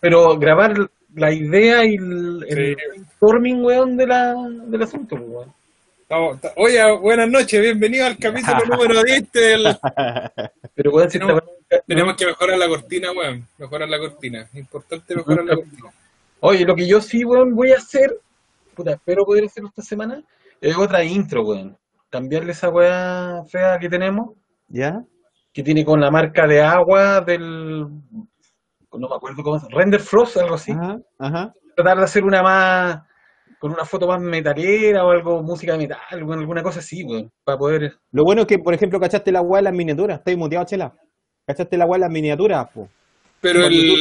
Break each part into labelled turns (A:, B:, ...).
A: Pero grabar la idea y el, el brainstorming, weón, de la, del asunto, pues, weón.
B: Oye, buenas noches, bienvenido al capítulo número 10 del...
A: Pero, weón, si
B: Tenemos- Tenemos que mejorar la cortina, weón. Mejorar la cortina. Es importante mejorar la cortina.
A: Oye, lo que yo sí, weón, voy a hacer, puta, espero poder hacerlo esta semana, es otra intro, weón. Cambiarle esa weá fea que tenemos,
C: ¿Ya?
A: que tiene con la marca de agua del, no me acuerdo cómo es, Render Frost, algo así.
C: Ajá, ajá.
A: Tratar de hacer una más, con una foto más metalera o algo, música de metal, weón, alguna cosa así, weón, para poder...
C: Lo bueno es que, por ejemplo, cachaste la weá en las miniaturas. Estáis muteado, chela. ¿Cachaste la weá en las miniaturas, po?
B: Pero el,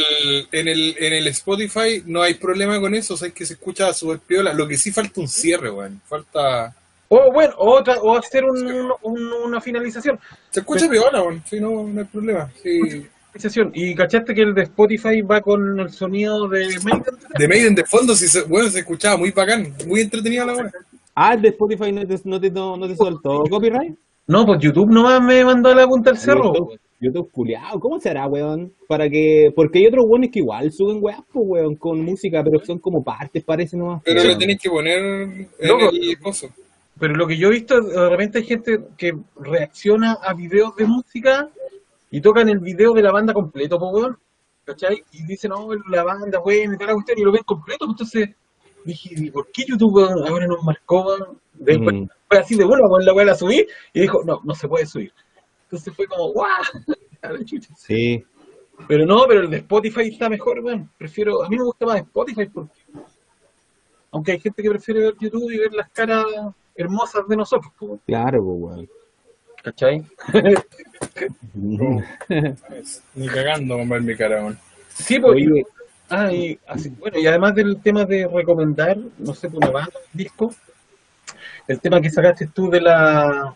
B: en, el, en el Spotify no hay problema con eso, o sea, es que se escucha súper piola. Lo que sí falta un cierre, weón. Falta...
A: O bueno, o, otra, o hacer un- un- una finalización.
B: Se escucha piola, weón. Sí, no, no hay problema. Sí.
A: Y cachaste que el de Spotify va con el sonido de Maiden.
B: De Maiden de fondo, sí, se, bueno, se escuchaba muy bacán. Muy entretenida la weón.
C: Ah, el de Spotify no te, no te, no, no te soltó copyright.
A: No, pues YouTube nomás me mandó a la punta del cerro.
C: YouTube, YouTube culiao, ¿cómo será, weón? Para que, porque hay otros weones que igual suben weas, pues, weón, con música, pero son como partes, parece nomás.
B: Pero
C: weón.
B: le tenéis que poner en
A: Loco.
B: el coso.
A: Pero lo que yo he visto, de repente hay gente que reacciona a videos de música y tocan el video de la banda completo, pues, weón. ¿Cachai? Y dicen, no, la banda, weón, y toda la cuestión, y lo ven completo. pues, Entonces dije, ¿y por qué YouTube ahora nos marcó, weón? Después
C: Mm.
A: fue así de bueno, weón, la weón la subí y dijo, no, no se puede subir. Entonces fue como, ¡guau!
C: Sí.
A: Pero no, pero el de Spotify está mejor, weón. Prefiero, a mí me gusta más Spotify porque, aunque hay gente que prefiere ver YouTube y ver las caras hermosas de nosotros, weón.
C: Claro, weón.
A: ¿Cachai?
B: Ni cagando con ver mi cara, weón.
A: Sí, pues,
C: Oye.
A: y- ah, y así, bueno, y además del tema de recomendar, no sé, por una banda, un disco, el tema que sacaste tú de la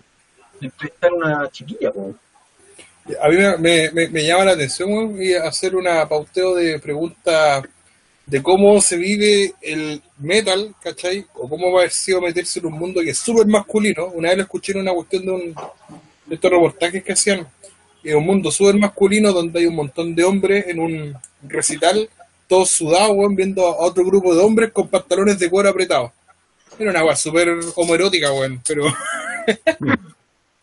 A: de entrevistar a una chiquilla, pues.
B: A mí me, me- llama la atención y hacer una pauteo de preguntas de cómo se vive el metal, ¿cachai? O cómo va a sido meterse en un mundo que es súper masculino. Una vez lo escuché en una cuestión de, un, de estos reportajes que hacían. Es un mundo súper masculino donde hay un montón de hombres en un recital, todos sudados, weón, viendo a otro grupo de hombres con pantalones de cuero apretados. Era una agua súper homoerótica, weón, pero...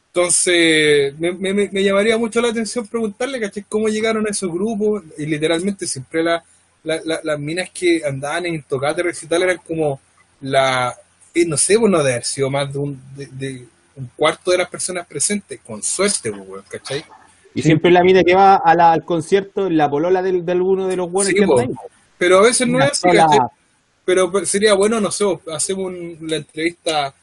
B: Entonces, me- me- me llamaría mucho la atención preguntarle, ¿cachai? ¿Cómo llegaron a esos grupos? Y literalmente siempre la- la- la- las minas que andaban en tocate recital eran como la... eh, no sé, bueno, de haber sido más de un, de, de un cuarto de las personas presentes, con suerte, pues, weón, ¿cachai?
C: Y siempre la mina que va a la- al concierto, la polola del, de alguno de los buenos
B: Sí,
C: que andan.
B: Pero a veces no
C: Una
B: es así,
C: sola-
B: ¿cachai? Pero pues, sería bueno, no sé, hacemos un- la entrevista,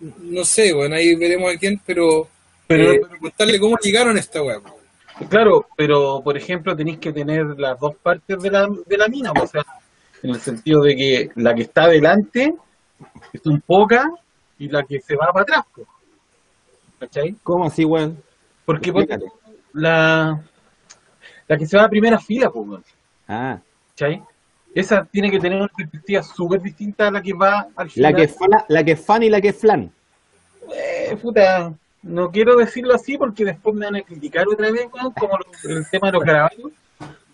B: no sé, bueno, ahí veremos a quién, pero,
A: Pero-
B: eh, preguntarle cómo llegaron a esta weá.
A: Claro, pero por ejemplo tenéis que tener las dos partes de la, de la mina, pues, o sea, en el sentido de que la que está adelante es un poca y la que se va para atrás, pues. ¿cachai?
C: ¿Cómo así, weón?
A: Porque tú, la, la que se va a primera fila, pues, weón,
C: Ah,
A: ¿cachai? Esa tiene que tener una perspectiva súper distinta a la que va al final.
C: la que, fana- la que es fan y la que es flan.
A: Eh, puta, no quiero decirlo así porque después me van a criticar otra vez, weón, como lo- el tema de los grabados,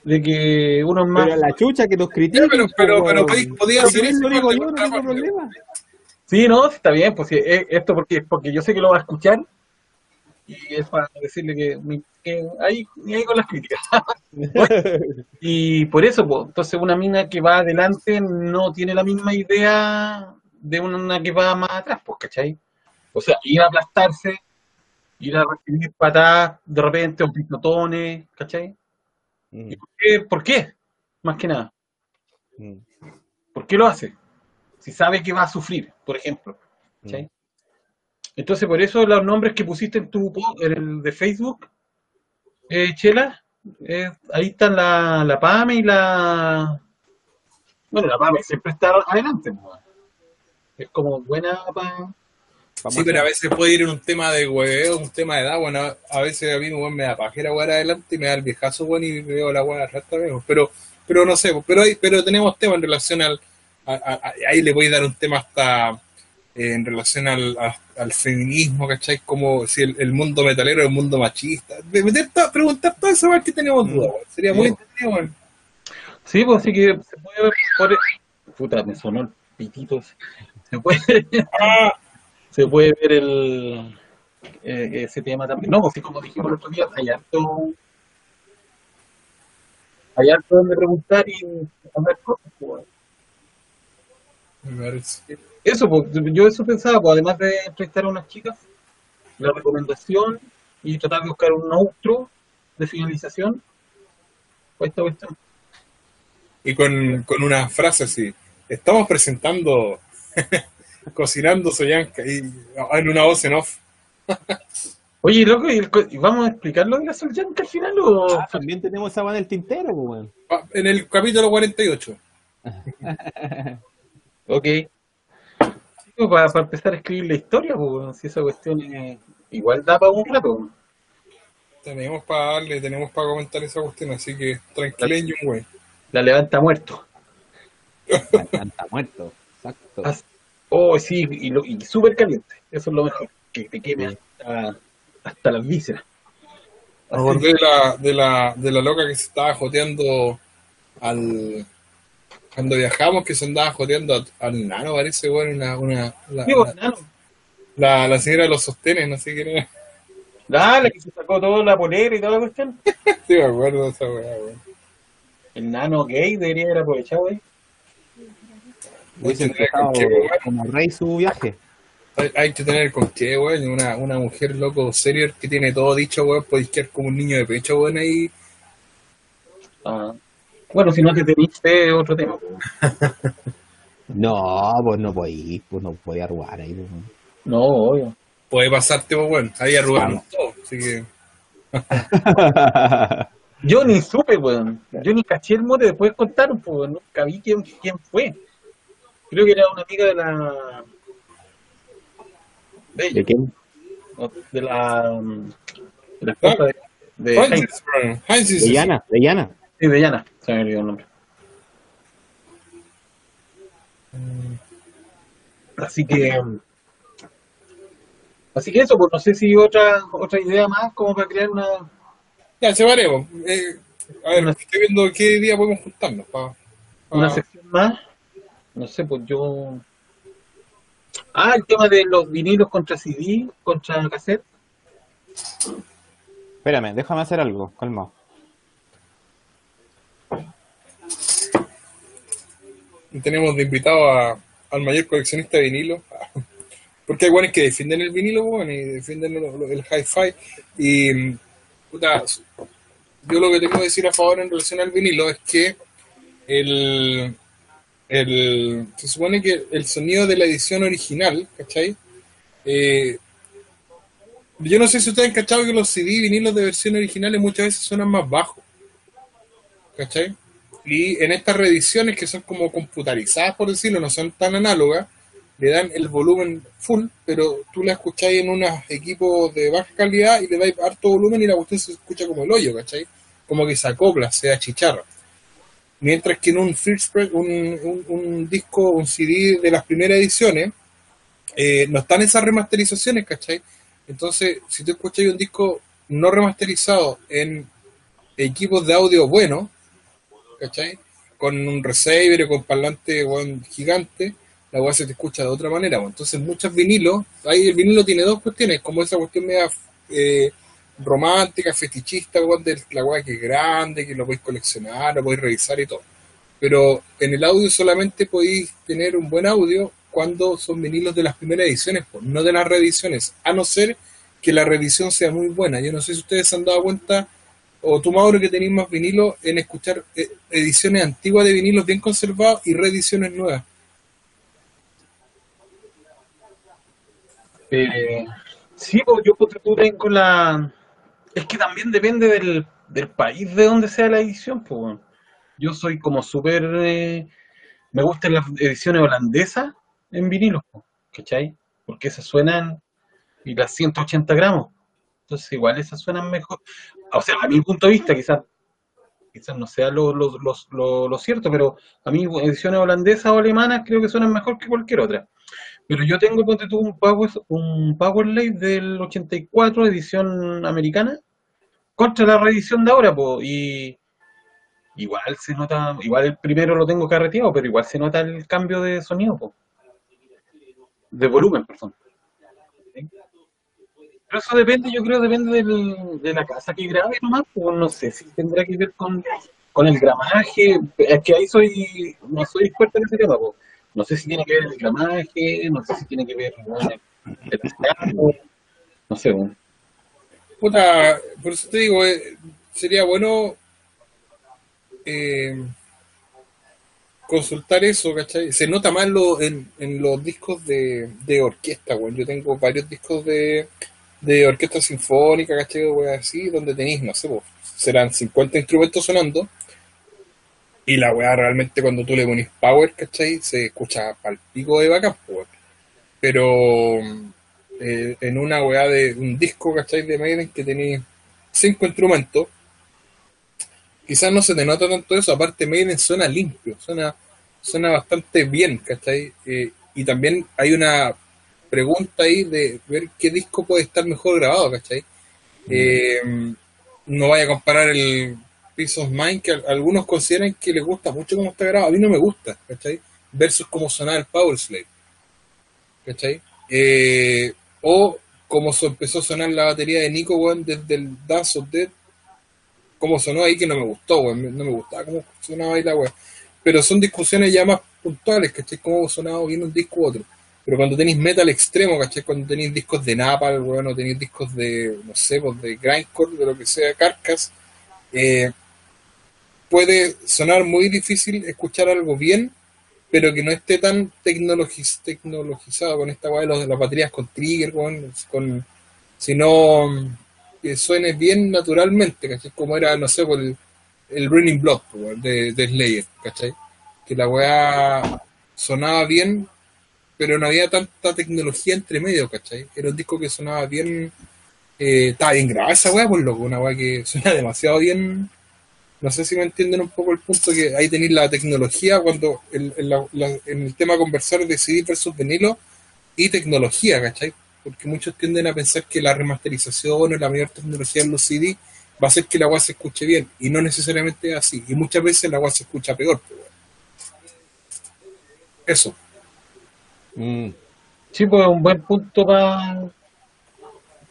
A: de que uno es más...
C: Pero la chucha que nos
B: Ya,
C: critican.
B: pero, pero, pero
C: weón.
B: podía-
C: Pero
B: hacer eso.
C: digo yo, no tengo problema.
A: Sí, no, sí, está bien, pues sí, eh, esto porque, porque yo sé que lo va a escuchar y es para decirle que, que ahí, ni ahí con las críticas. y por eso, pues, entonces una mina que va adelante no tiene la misma idea de una que va más atrás, pues, ¿cachai? O sea, ir a aplastarse, ir a recibir patadas de repente o pisotones, ¿cachai?
C: Mm,
A: ¿Y por qué? ¿Por qué? Más que nada.
C: mm,
A: ¿Por qué lo hace? Si sabe que va a sufrir, por ejemplo. ¿cachai?
C: mm.
A: Entonces, por eso los nombres que pusiste en tu en el de Facebook, eh, Chela, eh, ahí están la, la Pame y la. Bueno, la Pame siempre está adelante. pues. Es como buena
B: Sí, pero a veces puede ir en un tema de hueveo, un tema de edad, bueno, a veces a mí weón, me da pajera weón adelante y me da el viejazo weón y veo la weón atrás también, pero, pero no sé, pero hay, pero tenemos temas en relación al, a- a- ahí le voy a dar un tema hasta eh, en relación al, a- al feminismo, ¿cachai? Como si el, el mundo metalero es un mundo machista, de meter to- preguntar todo eso, weón, que tenemos dudas, weón. sería muy
A: Sí.
B: entretenido, weón.
A: Sí, pues así que se puede ver por... e, Puta, me sonó el pitito. Se puede,
B: Ah,
A: se puede ver el eh, ese tema también. No, pues sí, como dijimos el otro día, hay harto, hay harto donde preguntar y hablar cosas. pues.
B: me.
A: Eso, pues, yo eso pensaba, pues, además de entrevistar a unas chicas, la recomendación y tratar de buscar un outro de finalización. Pues esta cuestión.
B: Y con, con una frase así. Estamos presentando Cocinando Soyanka y en una voz en off.
A: Oye, loco, ¿y el co- y vamos a explicar lo de la Solyanka al final o...?
C: Ah, también tenemos esa en el tintero, pues, weón.
B: Ah, En el capítulo 48.
A: Ok. Para, para empezar a escribir la historia, pues, si esa cuestión es- igual da para un rato.
B: Tenemos para darle, tenemos para comentar esa cuestión, así que tranquileño, güey.
A: La levanta muerto.
C: Está muerto. Exacto.
A: Oh, sí, y, lo- y súper caliente. Eso es lo mejor. Que te queme hasta, hasta las vísceras.
B: Me acordé de la, de, la, de la loca que se estaba joteando al. Cuando viajamos, que se andaba joteando al nano, parece, güey, una, una, la,
A: Sí, pues,
B: la,
A: nano.
B: la- la señora de los sostenes, no sé quién era.
A: Dale, que se sacó toda la polera y toda la cuestión.
B: Sí, me acuerdo de esa weá.
A: El nano gay debería haber aprovechado, ahí.
C: Hubiese
B: Hay que tener
C: empezado
B: con qué,
C: como rey su viaje.
B: Hay, hay que tener con qué, güey. Una, una mujer loco serio que tiene todo dicho, güey, podéis quedar como un niño de pecho, güey, ahí.
A: Ah. Bueno, si no te es otro tema.
C: No, pues no podía, pues no podía arrugar ahí. pues.
A: No, obvio.
B: Puede pasarte, pues, bueno. Ahí arrugamos todo. Así que.
A: Yo ni supe, weón. Yo ni caché el mote, después contaron, pues nunca vi quién, quién fue. Creo que era una amiga de la. De
C: ¿De quién?
A: de la. De la esposa de. De Heinz.
B: Heinz, bro. Heinz es-
C: De Yana, de Yana.
A: Sí, de Yana, se me olvidó el nombre. Así que. Así que eso, pues no sé si otra otra idea más como para crear una.
B: Ya, separemos. Eh, a ver, estoy viendo qué día podemos juntarnos. Pa, pa-
A: una sección más. No sé, pues yo. Ah, el tema de los vinilos contra CD, contra cassette.
C: Espérame, déjame hacer algo, calma.
B: Y tenemos de invitado a- al mayor coleccionista de vinilo. Porque hay buenos que defienden el vinilo, bueno, y defienden lo- lo- el hi-fi. Y, puta, yo lo que tengo que decir a favor en relación al vinilo es que el, el, se supone que el sonido de la edición original, ¿cachai? Eh, yo no sé si ustedes han cachado que los CD y vinilos de versión originales muchas veces suenan más bajos, ¿cachai? Y en estas reediciones que son como computarizadas, por decirlo, no son tan análogas, le dan el volumen full, pero tú la escucháis en unos equipos de baja calidad y le dais harto volumen y la cuestión se escucha como el hoyo, ¿cachai? Como que se acopla, se achicharra. Mientras que en un First Press, un, un, un disco, un CD de las primeras ediciones, eh, no están esas remasterizaciones, ¿cachai? Entonces, si tú escuchas un disco no remasterizado en equipos de audio buenos, ¿cachai? Con un receiver o con parlante gigante, la weá se te escucha de otra manera. Entonces, muchos vinilos, ahí el vinilo tiene dos cuestiones, como esa cuestión media eh, romántica, fetichista, de la weá que es grande, que lo podéis coleccionar, lo podéis revisar y todo. Pero en el audio solamente podéis tener un buen audio cuando son vinilos de las primeras ediciones, pues, no de las reediciones, a no ser que la reedición sea muy buena. Yo no sé si ustedes se han dado cuenta, o tú, Mauro, que tenéis más vinilos, en escuchar eh, ediciones antiguas de vinilos bien conservados y reediciones nuevas.
A: Eh, sí, pues yo tú tengo la. Es que también depende del, del país de donde sea la edición, pues. Yo soy como súper. eh, me gustan las ediciones holandesas en vinilos, po, ¿cachai? Porque esas suenan. Y las 180 gramos. Entonces, igual esas suenan mejor. O sea, a mi punto de vista, quizás quizás no sea lo, lo, lo, lo- lo cierto, pero a mí ediciones holandesas o alemanas creo que suenan mejor que cualquier otra. Pero yo tengo, ponte tú, un Power, un Powerlay del 84, edición americana, contra la reedición de ahora, po, y, igual se nota, igual el primero lo tengo carreteado, pero igual se nota el cambio de sonido, po. de volumen, perdón. Pero eso depende, yo creo, depende del- de la casa que grabe nomás, pues no sé si tendrá que ver con, con el gramaje, es que ahí soy, no soy experto en ese tema, pues. No sé si tiene que ver el gramaje, no sé si tiene que ver bueno, el teclado, no sé, bueno.
B: Puta, por eso te digo, eh, sería bueno eh, consultar eso, ¿cachai? Se nota más lo- en, los discos de, de orquesta, weón. Yo tengo varios discos de, de orquesta sinfónica, ¿cachai? Weas así, donde tenéis, no sé, pues, serán 50 instrumentos sonando. Y la weá realmente cuando tú le pones power, ¿cachai? Se escucha pal pico de weón. Pero eh, en una weá de un disco, ¿cachai? De Maiden que tenéis cinco instrumentos, quizás no se te nota tanto eso, aparte Maiden suena limpio, suena, suena bastante bien, ¿cachai? Eh, y también hay una pregunta ahí de ver qué disco puede estar mejor grabado, ¿cachai? Eh, no vaya a comparar el Peace of Mind, que al- algunos consideran que les gusta mucho cómo está grabado, a mí no me gusta, ¿cachai? Versus cómo sonaba el Power Slave, ¿cachai? Eh, o como empezó a sonar la batería de Nico, weón, desde el Dance of Death, como sonó ahí que no me gustó, weón, no me gustaba cómo sonaba ahí la weón. Pero son discusiones ya más puntuales, ¿cachai? Cómo sonaba bien un disco u otro. Pero cuando tenéis metal extremo, ¿cachai? Cuando tenéis discos de Napalm, weón, o tenéis discos de, no sé, pues de Grindcore, de lo que sea, Carcass, eh, puede sonar muy difícil escuchar algo bien, pero que no esté tan tecnologiz- tecnologizado con esta weá de de las baterías con trigger, con, sino que suene bien naturalmente, ¿cachai? Como era, no sé, por el, el po, weón, de, de Slayer, ¿cachai? Que la weá sonaba bien, pero no había tanta tecnología entre medio, ¿cachai? Era un disco que sonaba bien, eh, estaba bien grabada esa weá, por loco, una weá que suena demasiado bien. No sé si me entienden un poco el punto que ahí tenéis la tecnología cuando el- en, la- la- en el tema conversar de CD versus vinilo y tecnología, ¿cachai? Porque muchos tienden a pensar que la remasterización o la mayor tecnología en los CD va a hacer que la agua se escuche bien y no necesariamente es así. Y muchas veces la agua se escucha peor. pues, weón. Eso.
C: Mm.
A: Sí, pues un buen punto para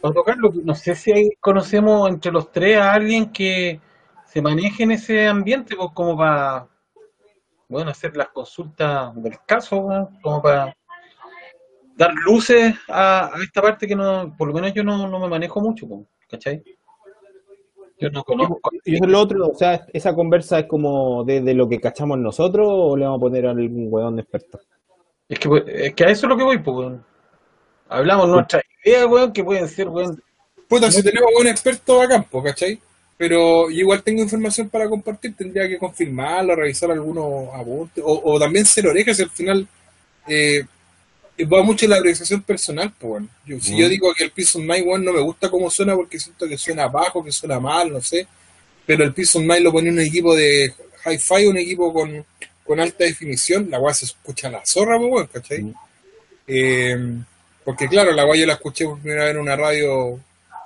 A: tocarlo. No sé si ahí conocemos entre los tres a alguien que se maneje en ese ambiente, pues como para, bueno, hacer las consultas del caso, como para dar luces a, a esta parte que no, por lo menos yo no, no me manejo mucho, pues, ¿cachai? Yo no conozco.
C: Y eso es lo otro, o sea, esa conversa es como desde lo que cachamos nosotros o le vamos a poner a algún weón experto.
A: Es que, pues, es que a eso es lo que voy, pues, weón. Hablamos nuestras ideas, weón, que pueden ser, weón,
B: Puta, si tenemos buen experto a campo, ¿cachai? Pero yo igual tengo información para compartir, tendría que confirmarlo, revisar algunos apuntes, o, o también ser orejas, si al final eh, va mucho en la apreciación personal, pues bueno. Yo, si yo digo que el Peace of Mind, weón, no me gusta cómo suena porque siento que suena bajo, que suena mal, no sé, pero el Peace of Mind lo pone en un equipo de hi-fi, un equipo con, con alta definición, la weá se escucha a la zorra, pues bueno, ¿cachai?
C: Mm.
B: Eh, porque claro, la weá yo la escuché por primera vez en una radio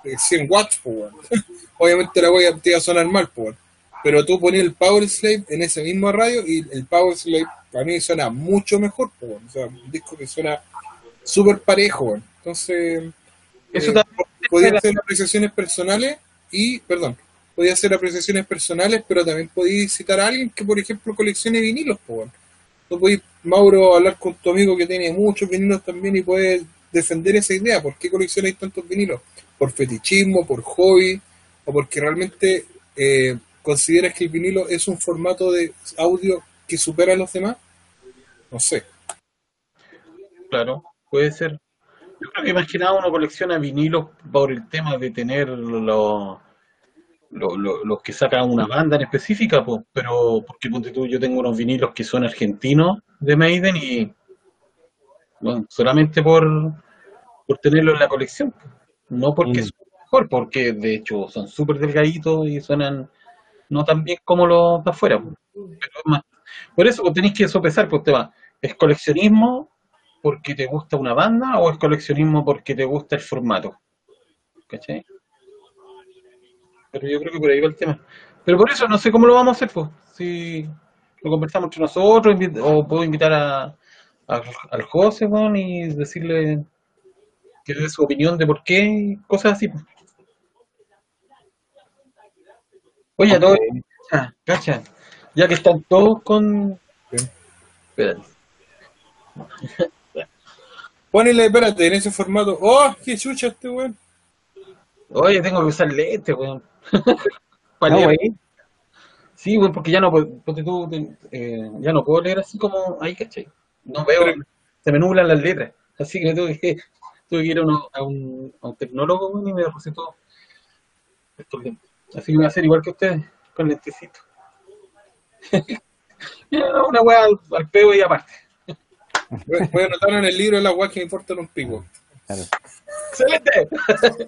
B: de 100 watts, pues weón. Obviamente la weá te iba a sonar mal, weón. Pero tú ponías el Power Slave en ese mismo radio y el Power Slave para mí suena mucho mejor, weón. O sea, un disco que suena súper parejo. Entonces,
A: Eso
B: eh, podía hacer apreciaciones personales y, perdón, podía hacer apreciaciones personales, pero también podía citar a alguien que, por ejemplo, coleccione vinilos, weón. Tú podés, Mauro, hablar con tu amigo que tiene muchos vinilos también y puedes defender esa idea. ¿Por qué coleccionáis tantos vinilos? ¿Por fetichismo, por hobby o porque realmente eh, consideras que el vinilo es un formato de audio que supera a los demás? No sé.
A: Claro, puede ser. Yo creo que más que nada uno colecciona vinilos por el tema de tener los lo- lo- los que saca una banda en específica, pues, pero porque ponte tú, yo tengo unos vinilos que son argentinos de Maiden y bueno, solamente por, por tenerlo en la colección, no porque
C: Mm.
A: son mejor, porque de hecho son súper delgaditos y suenan no tan bien como los de afuera. pues. Pero por eso tenéis que sopesar, pues te va, ¿es coleccionismo porque te gusta una banda o es coleccionismo porque te gusta el formato? ¿Cachai? Pero yo creo que por ahí va el tema. Pero por eso no sé cómo lo vamos a hacer, pues. Si lo conversamos entre nosotros, o puedo invitar a, al José, weón, y decirle que dé su opinión de por qué cosas así. pues. Oye, a todos, cacha, cacha, ya que están todos con... Espérate.
B: Ponele, espérate, en ese formato. ¡Oh, qué chucha este weón!
A: Oye, tengo que usar lentes, weón. Para
C: No,
A: leer.
C: güey.
A: Sí, güey, porque ya no, puedo- ponte tú, eh, ya no puedo leer así como ahí, ¿cachai? No veo,
B: Pero-
A: se me nublan las letras. Así que tuve que, tuve que ir a, uno- a un, a un tecnólogo y me recetó estos lentes. Así que voy a hacer igual que ustedes, con lentecitos. Ya, Una weá al, al peo y aparte.
B: Voy voy a anotar en el libro de la weá que me importan un pico.
C: Claro.
A: ¡Excelente!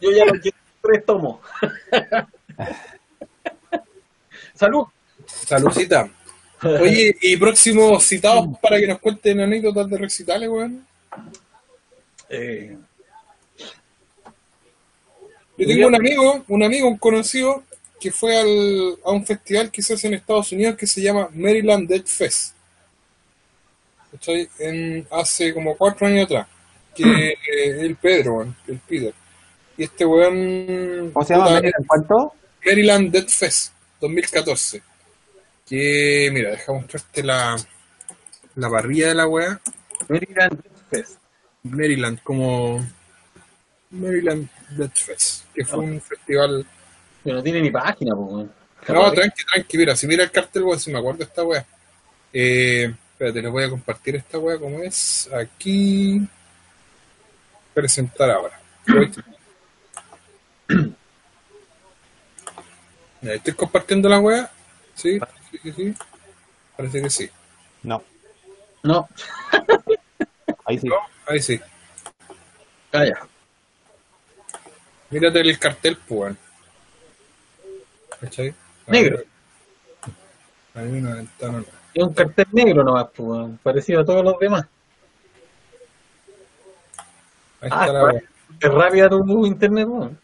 A: Yo ya lo quiero tres tomos. ¡Salud!
B: Saludcita. Oye, y próximos citados para que nos cuenten anécdotas de recitales, weón.
A: Eh,
B: Yo tengo un amigo, un amigo, un conocido, que fue al, a un festival que se hace en Estados Unidos que se llama Maryland Dead Fest. ¿Cachai? En, hace como cuatro años atrás. Que eh, el Pedro, el Peter. Y este weón.
C: ¿Cómo se llama? Maryland, ¿Cuánto?
B: Maryland Dead Fest 2014. Que, mira, deja mostrarte la, la parrilla de la weá.
A: Maryland Fest.
B: Maryland, como Maryland Dead Fest, que fue un festival.
A: Que no tiene ni página, pues.
B: No, tranqui, tranqui, mira, si mira el cartel, weón, si me acuerdo de esta weá. Eh, espérate, les voy a compartir esta weá como es. Aquí. Presentar ahora. Mira, Estoy compartiendo la weá. Sí, sí, sí, sí. Parece que sí.
C: No,
A: No,
C: ahí sí.
B: ¿No? Ahí sí.
A: calla.
B: Mírate el cartel, pues. ¿Cachai?
A: Negro.
B: Hay una ventana.
A: Es un cartel negro nomás, pues, parecido a todos los demás.
B: Ahí
A: Ah,
B: está la.
A: Es rápida tu internet, weón.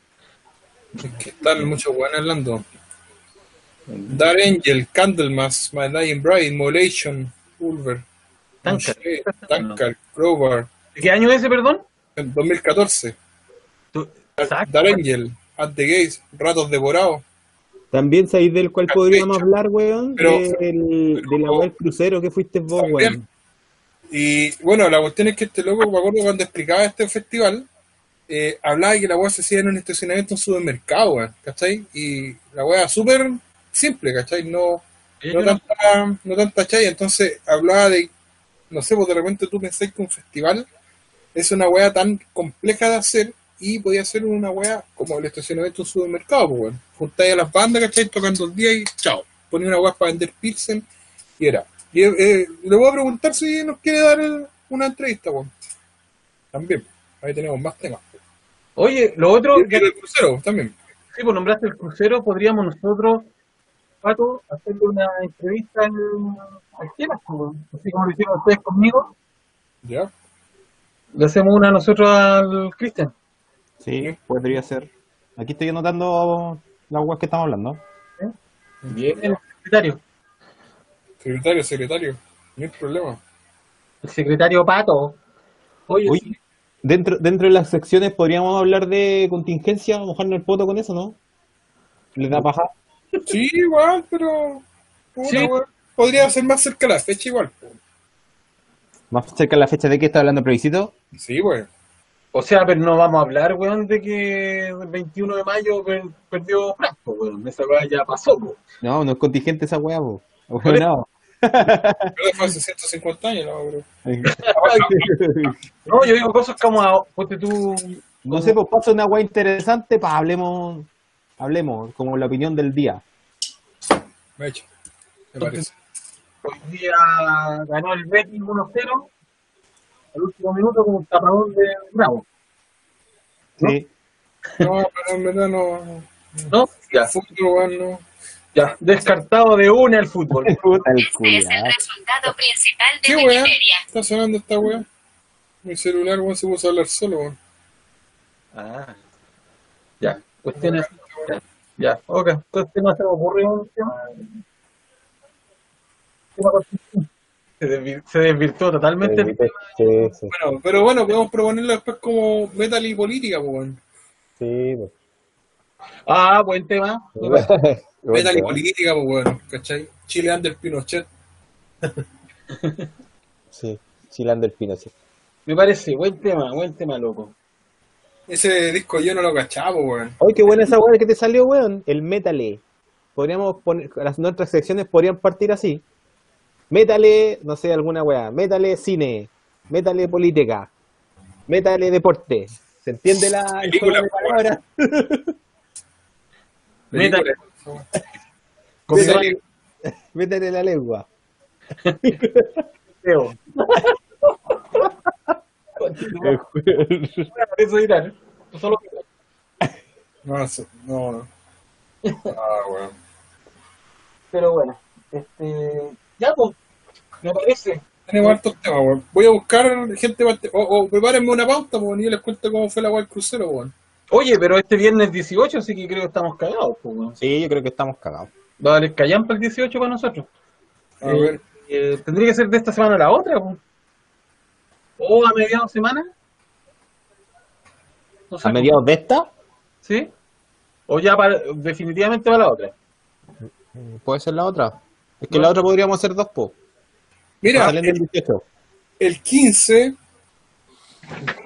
B: Es que están muchos weones hablando. Dark Angel, Candlemas, My Dying Bride, Molation, Ulver,
A: Tankard,
B: Crowbar,
A: ¿De qué año es ese, perdón?
B: en 2014.
A: Exacto.
B: Dark Angel, At the Gates, Ratos Devorados.
C: También sabéis del cual podríamos hablar, weón.
B: Pero-
C: del,
B: pero-
C: de la weá del crucero que fuiste vos,
B: También.
C: weón.
B: Y bueno, la cuestión es que este loco, me acuerdo cuando explicaba este festival, eh, hablaba de que la weá se hacía en un estacionamiento en un supermercado, weón, ¿cachai? Y la weá súper simple, ¿cachai? No, no tanta, no tanta chaya, entonces hablaba de, no sé, pues de repente tú pensás que un festival es una weá tan compleja de hacer y podía ser una weá como el estacionamiento de un supermercado, pues weón. Juntáis a las bandas, ¿cachai? Tocando el día y chao. Ponía una weá para vender pilsen y era. Y eh, le voy a preguntar si nos quiere dar eh, una entrevista, weón. También, ahí tenemos más temas.
A: Oye, lo otro,
B: Y el crucero también.
A: sí, pues nombraste el crucero, podríamos nosotros, Pato, hacerle una entrevista al, al Keras, pues, así como lo hicieron ustedes conmigo,
B: Ya.
A: le hacemos una nosotros al Cristian.
C: Sí, podría ser. Aquí estoy anotando las weas que estamos hablando.
A: Bien, el secretario.
B: Secretario, secretario. No hay problema.
A: El secretario Pato. Oye,
C: Oye,
A: sí,
C: dentro, dentro de las secciones podríamos hablar de contingencia, mojarnos el poto con eso, ¿no? ¿Les da paja?
B: Sí, igual, pero. puta,
A: Sí.
B: Podría ser más cerca de la fecha igual.
C: Más cerca de la fecha de que está hablando el plebiscito.
B: Sí, güey.
A: O sea, pero no vamos a hablar, weón, de que el 21 de mayo per- perdió Franco, weón. Esa weá ya pasó, weón.
C: No, no es contingente esa.
A: Por eso-
C: No.
B: Pero fue hace 150 años, no.
A: No, yo digo cosas como, a- ponte tú,
C: No sé, pues pasa una wea interesante, pues hablemos, hablemos, como la opinión del día.
B: Me hecho. Me parece.
A: hoy día ganó el Betis 1-0 al último minuto con un tapadón de Bravo.
C: Sí.
B: No, pero en verdad no.
A: ¿No? Ya,
B: Fútbol, no.
A: ya, descartado de una el fútbol.
C: El
D: Este es el resultado principal de
B: ¿Qué weá? Está sonando esta weá. Mi celular, weón, se puso a hablar solo, weón.
A: Ah, ya, cuestiones. ya. Ya, ok. Entonces no se me ocurre un tema. tema Se, desvir- se desvirtuó totalmente. el-
D: Sí, sí,
B: Bueno, pero bueno, podemos proponerlo después como metal y política, pues, weón.
D: sí. pues.
A: Ah, buen tema.
B: Metal y
D: Bueno,
B: política, pues, weón, ¿cachai? Chile under Pinochet.
D: Sí, Chilander Pinochet.
A: Me parece, buen tema, buen tema, loco.
B: Ese disco yo no lo cachaba, pues, weón.
C: Oye, qué buena esa weá que te salió, weón. El Métale. Podríamos poner, las nuestras secciones podrían partir así. Métale, no sé, alguna weá. Métale cine. Métale política. Métale deporte. ¿Se entiende la el
B: Película,
C: de palabras?
B: Película.
C: Métale, métale la lengua.
A: Eso irán. Solo
B: No, no, no. Ah, weón.
A: Pero bueno, este. Ya, pues. Me parece.
B: Tenemos hartos temas, weón. Voy a buscar gente para- o, o prepárenme una pauta, pues, y yo les cuento cómo fue la weá del crucero, weón.
A: Oye, pero este viernes 18, así que creo que estamos cagados, pues, weón.
C: Sí, yo creo que estamos cagados.
A: Va a valer callampa el 18 para nosotros.
B: A
A: Eh,
B: ver,
A: eh, tendría que ser de esta semana a la otra, pues. O a mediados de semana. No sé,
C: ¿A mediados de esta?
A: ¿Sí? O ya para, definitivamente para la otra.
C: Puede ser la otra. Es que
A: No.
C: la otra podríamos hacer dos, po.
B: mira, el,
C: del 18.
B: el 15,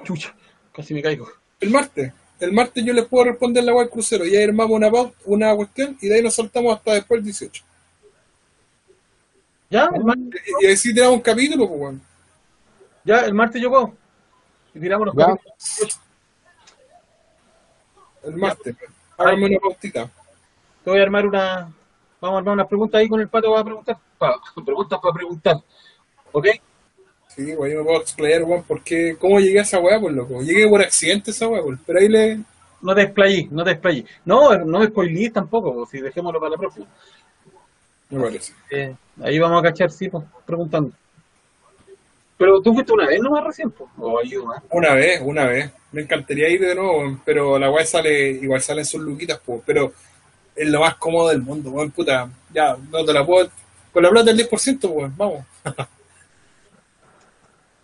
A: Chucha, casi me caigo.
B: el martes. El martes yo les puedo responder la del crucero. Y ahí armamos una, una cuestión y de ahí nos saltamos hasta después el 18.
A: Ya, el martes,
B: Y, y ahí sí tenemos un capítulo, pues, weón.
A: ya, el martes yo puedo. Y tiramos los
C: Ya.
A: capítulos.
B: El martes. Háganme una pautita.
A: Te voy a armar una. Vamos a armar unas preguntas ahí con el pato. Va a preguntar. Pa- preguntas para preguntar. ¿Ok?
B: Sí, weón, yo me puedo explayar, weón, porque cómo llegué a esa weá, pues, loco. Llegué por accidente a esa weá, pues. Pero ahí le.
A: No te desplayí, no te desplayí. No, no me spoilees tampoco, si dejémoslo para la próxima.
B: Me parece.
A: Eh, ahí vamos a cachar, sí, pues, preguntando. Pero tú fuiste una vez nomás recién, pues. O más.
B: Una vez, una vez. Me encantaría ir de nuevo, pero la weá sale, igual salen sus luquitas, pues. Pero es lo más cómodo del mundo, weón, puta. Ya, no te la puedo. Con la plata del 10%, weón, vamos.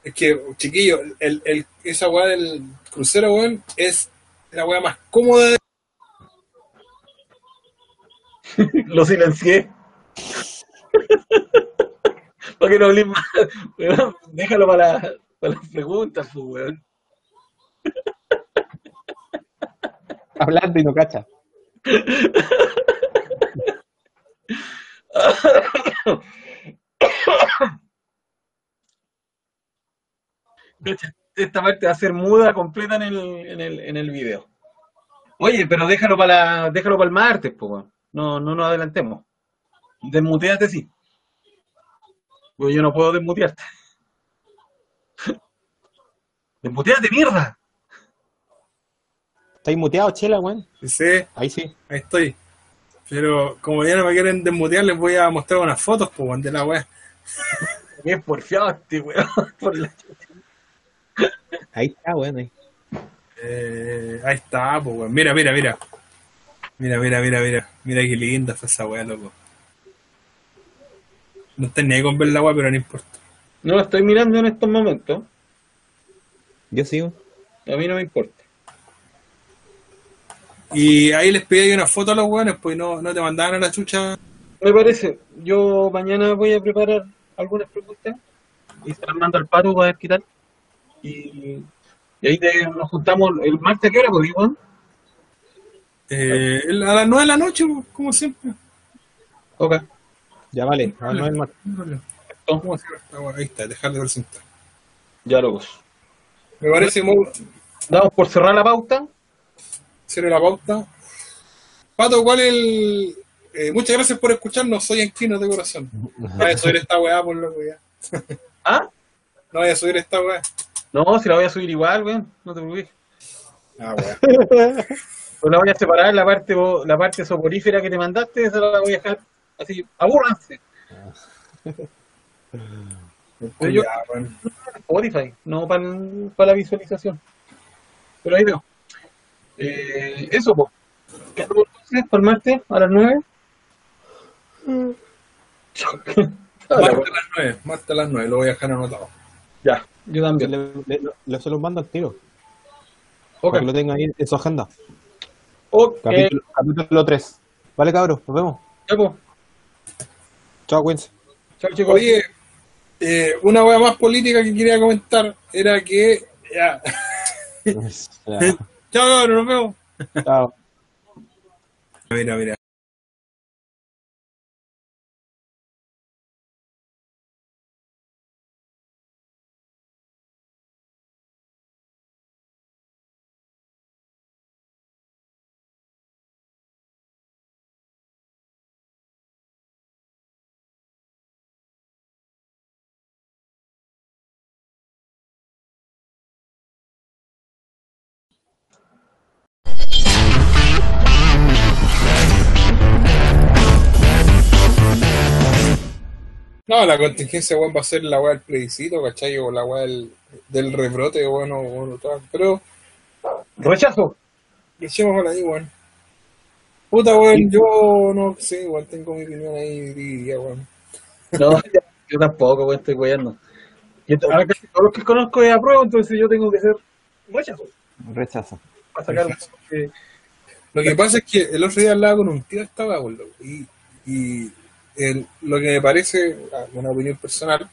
B: es que, chiquillo, el, el, esa weá del crucero, weón, es la weá más cómoda de
A: Lo silencié. para que no hables más. Weón, Déjalo para, la- para las preguntas, pues, weón.
C: Hablando y no cacha.
A: Esta parte va a ser muda completa en el, en el, en el video. Oye, pero déjalo para déjalo para el martes, pues. No, no nos adelantemos. Desmuteate, sí. Porque yo no puedo desmutearte. Desmuteate, mierda.
C: ¿Estáis muteado, chela, weón?
B: Sí,
C: Ahí sí.
B: ahí estoy. Pero como ya no me quieren desmutear, les voy a mostrar unas fotos, pues, weón, de la weá.
A: Qué porfiado este weón. Por la-
C: Ahí está, weón. ahí.
B: Eh, ahí está, pues, weón. Mira, mira, mira. Mira, mira, mira, mira. Mira qué linda fue esa weá, loco. No ni ahí con ver la weá, pero no importa.
A: No lo estoy mirando en estos momentos.
C: Yo sigo.
A: A mí no me importa.
B: Y ahí les pedí una foto a los weones, pues no, no te mandaban a la chucha.
A: Me parece. Yo mañana voy a preparar algunas preguntas y se las mando al pato para ver qué tal. Y, y ahí te- nos juntamos el martes, ¿a qué hora, pues, weón?
B: Eh, a las 9 de la noche, pues, como siempre.
A: Ok.
C: Ya vale. No es más.
B: ¿Cómo se llama esta weá? Ahí está, dejar de presentar.
A: Ya, locos.
B: Me parece muy.
A: Damos por cerrar la pauta.
B: Cierre la pauta. Pato, ¿cuál es el. eh, muchas gracias por escucharnos, soy Enquino de corazón. No vaya a subir esta weá, por loco ya.
A: ¿Ah?
B: No vaya a subir esta weá.
A: No, si la voy a subir igual, weón. No te preocupes.
B: Ah, weá.
A: Pues la voy a separar, la parte la parte soporífera que te mandaste, esa la voy a dejar así. Abúrranse.
B: Weón.
A: Spotify, no para la visualización. Pero ahí veo. Eh, eso, pues. entonces, por martes, a las 9.
B: Martes a las 9, martes a las 9, lo voy a dejar anotado.
A: ya, yo también.
C: Le, le- le- se los mando al tiro.
A: Ok.
C: Para que lo tengan ahí en su agenda. Capítulo, capítulo 3. Vale, cabros, nos vemos.
A: ya, pues.
C: Chao, cuídense.
A: Chao, chicos.
B: Oye, eh, una hueá más política que quería comentar era que. Ya. Chao, cabrón, nos vemos.
C: Chao.
B: Mira, mira. No, la contingencia, weón, va a ser la weá del plebiscito, ¿cachai? O la weá del, del rebrote, bueno, bueno, tal. Pero,
A: Rechazo.
B: echémosla ahí, weón. Puta, weón, yo no sé, weón, tengo mi opinión ahí dividida, weón.
A: No, yo tampoco, güey, estoy weyando. Y ent- ahora casi todos los que conozco es apruebo, entonces yo tengo que ser rechazo.
C: Rechazo.
A: Para sacar eh,
B: Lo que pasa es que el otro día hablaba con un tío de esta weá, weón, y lo que me parece, ah, una opinión personal,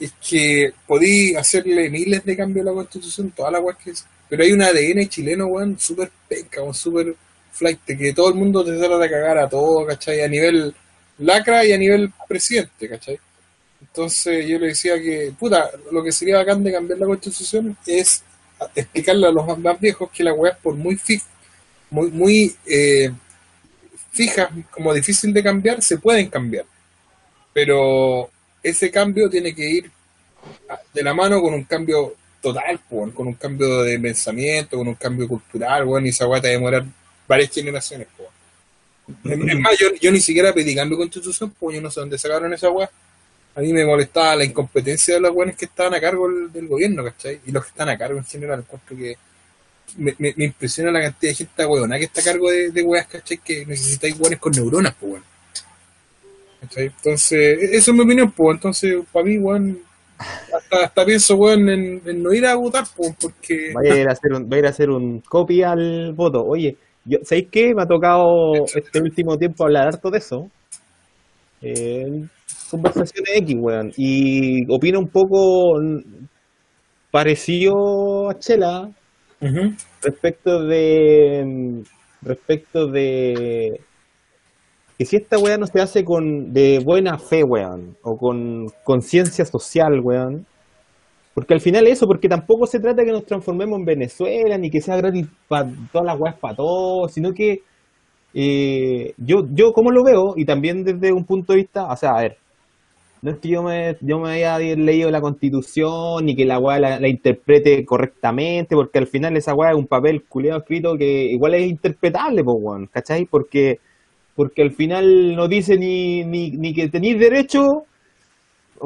B: es que podí hacerle miles de cambios a la constitución, todas las weas que es, pero hay un ADN chileno, weón, súper penca, weón, súper flight, que todo el mundo te trata de cagar a todo, ¿cachai? A nivel lacra y a nivel presidente, ¿cachai? Entonces yo le decía que, puta, lo que sería bacán de cambiar la constitución es explicarle a los más- viejos que la weá es por muy fi- muy, muy eh, fijas, como difícil de cambiar, se pueden cambiar. Pero ese cambio tiene que ir de la mano con un cambio total, con un cambio de pensamiento, con un cambio cultural, bueno, y esa weá te va a demorar varias generaciones. Es más, yo, yo ni siquiera pedí cambio constitución, pues yo no sé dónde sacaron esa weá. A mí me molestaba la incompetencia de los weones que estaban a cargo del, gobierno, ¿cachai? Y los que están a cargo en general, encuentro que me, me, me impresiona la cantidad de gente weona que está a cargo de, de weas, ¿cachai? Que necesitáis weones con neuronas, pues weón. ¿Cachai? Entonces, e- esa es mi opinión, pues. Entonces, para mí, weón, hasta, hasta pienso, weón, en, en no ir a votar, pues, porque.
C: Vaya a ir a hacer un, va a ir a hacer un copy al voto. Oye, yo, ¿sabéis qué? Me ha tocado este último tiempo hablar harto de eso. Eh, conversaciones X, weón. Y opino un poco parecido a Chela Respecto de mm, respecto de que si esta weá no se hace con de buena fe, weón, o con conciencia social, weón, porque al final eso, porque tampoco se trata que nos transformemos en Venezuela, ni que sea gratis para todas las weas para todos, sino que eh, yo, yo como lo veo, y también desde un punto de vista, o sea, a ver, no es que yo me, yo me haya leído la constitución ni que la weá la, interprete correctamente, porque al final esa weá es un papel culiado escrito que igual es interpretable, pues weón, ¿cachai? Porque, porque al final no dice ni, ni, ni que tenéis derecho,